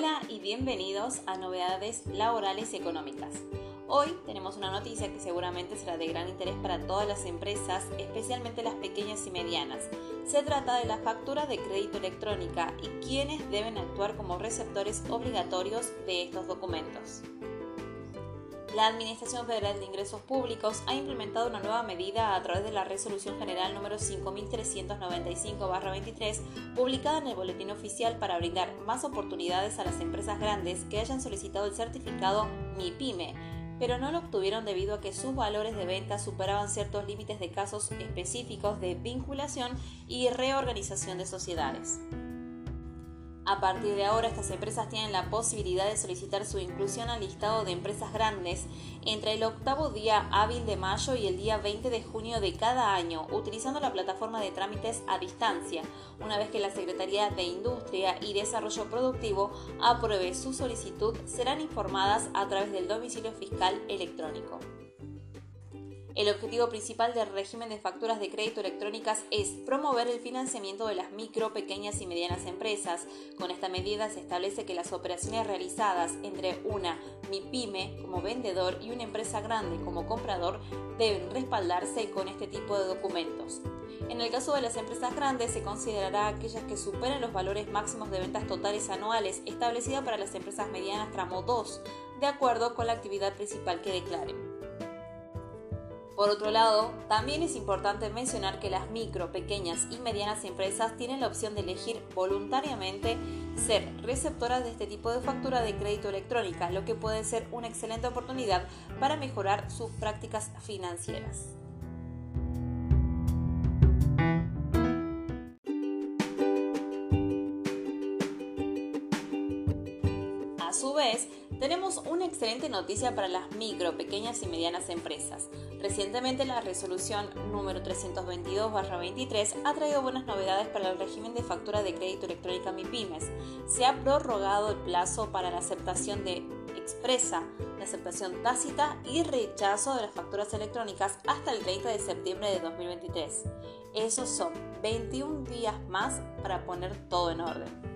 Hola y bienvenidos a Novedades Laborales y Económicas. Hoy tenemos una noticia que seguramente será de gran interés para todas las empresas, especialmente las pequeñas y medianas. Se trata de la factura de crédito electrónica y quienes deben actuar como receptores obligatorios de estos documentos. La Administración Federal de Ingresos Públicos ha implementado una nueva medida a través de la Resolución General número 5395-23, publicada en el Boletín Oficial para brindar más oportunidades a las empresas grandes que hayan solicitado el certificado MIPYME, pero no lo obtuvieron debido a que sus valores de venta superaban ciertos límites de casos específicos de vinculación y reorganización de sociedades. A partir de ahora, estas empresas tienen la posibilidad de solicitar su inclusión al listado de empresas grandes entre el octavo día hábil de mayo y el día 20 de junio de cada año, utilizando la plataforma de trámites a distancia, una vez que la Secretaría de Industria y Desarrollo Productivo apruebe su solicitud, serán informadas a través del domicilio fiscal electrónico. El objetivo principal del régimen de facturas de crédito electrónicas es promover el financiamiento de las micro, pequeñas y medianas empresas. Con esta medida se establece que las operaciones realizadas entre una MIPYME como vendedor y una empresa grande como comprador deben respaldarse con este tipo de documentos. En el caso de las empresas grandes se considerará aquellas que superen los valores máximos de ventas totales anuales establecida para las empresas medianas tramo 2, de acuerdo con la actividad principal que declaren. Por otro lado, también es importante mencionar que las micro, pequeñas y medianas empresas tienen la opción de elegir voluntariamente ser receptoras de este tipo de factura de crédito electrónica, lo que puede ser una excelente oportunidad para mejorar sus prácticas financieras. A su vez, tenemos una excelente noticia para las micro, pequeñas y medianas empresas. Recientemente la resolución número 322-23 ha traído buenas novedades para el régimen de factura de crédito electrónica MIPIMES. Se ha prorrogado el plazo para la aceptación de expresa, la aceptación tácita y rechazo de las facturas electrónicas hasta el 30 de septiembre de 2023. Esos son 21 días más para poner todo en orden.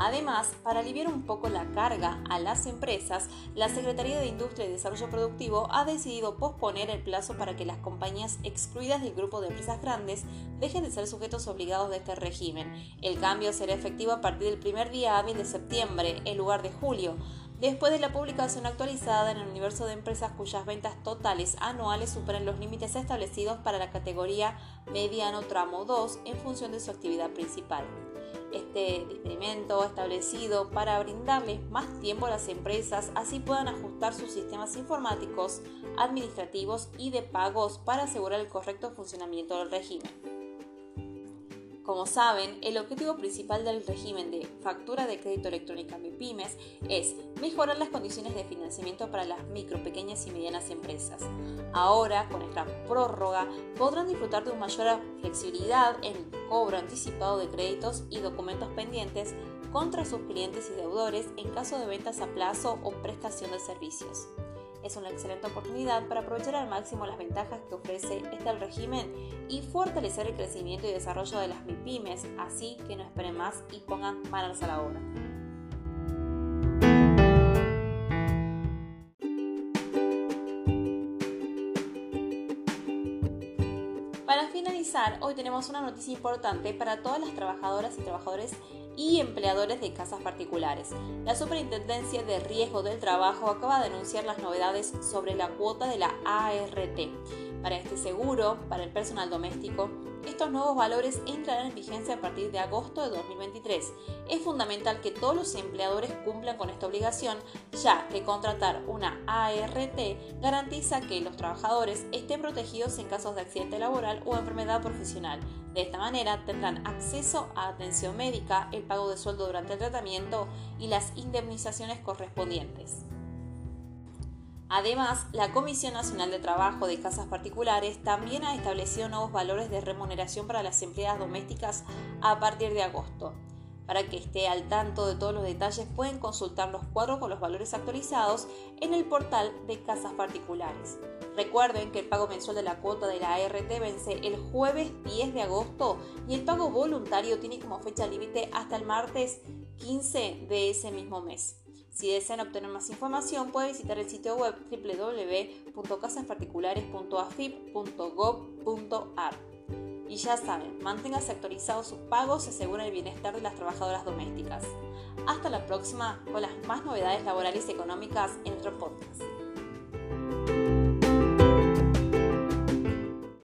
Además, para aliviar un poco la carga a las empresas, la Secretaría de Industria y Desarrollo Productivo ha decidido posponer el plazo para que las compañías excluidas del grupo de empresas grandes dejen de ser sujetos obligados de este régimen. El cambio será efectivo a partir del primer día hábil de septiembre, en lugar de julio, después de la publicación actualizada en el universo de empresas cuyas ventas totales anuales superan los límites establecidos para la categoría mediano tramo 2 en función de su actividad principal este experimento establecido para brindarles más tiempo a las empresas, así puedan ajustar sus sistemas informáticos, administrativos y de pagos para asegurar el correcto funcionamiento del régimen. Como saben, el objetivo principal del régimen de factura de crédito electrónica MIPIMES es mejorar las condiciones de financiamiento para las micro, pequeñas y medianas empresas. Ahora, con esta prórroga, podrán disfrutar de una mayor flexibilidad en el cobro anticipado de créditos y documentos pendientes contra sus clientes y deudores en caso de ventas a plazo o prestación de servicios. Es una excelente oportunidad para aprovechar al máximo las ventajas que ofrece este régimen y fortalecer el crecimiento y desarrollo de las MIPIMES, así que no esperen más y pongan manos a la obra. Para finalizar, hoy tenemos una noticia importante para todas las trabajadoras y trabajadores y empleadores de casas particulares. La Superintendencia de Riesgo del Trabajo acaba de anunciar las novedades sobre la cuota de la ART. Para este seguro, para el personal doméstico, estos nuevos valores entrarán en vigencia a partir de agosto de 2023. Es fundamental que todos los empleadores cumplan con esta obligación, ya que contratar una ART garantiza que los trabajadores estén protegidos en casos de accidente laboral o enfermedad profesional. De esta manera tendrán acceso a atención médica, el pago de sueldo durante el tratamiento y las indemnizaciones correspondientes. Además, la Comisión Nacional de Trabajo de Casas Particulares también ha establecido nuevos valores de remuneración para las empleadas domésticas a partir de agosto. Para que esté al tanto de todos los detalles pueden consultar los cuadros con los valores actualizados en el portal de Casas Particulares. Recuerden que el pago mensual de la cuota de la ART vence el jueves 10 de agosto y el pago voluntario tiene como fecha límite hasta el martes 15 de ese mismo mes. Si desean obtener más información, pueden visitar el sitio web www.casasparticulares.afip.gov.ar. Y ya saben, manténgase actualizados sus pagos y aseguren el bienestar de las trabajadoras domésticas. Hasta la próxima con las más novedades laborales y económicas en podcast.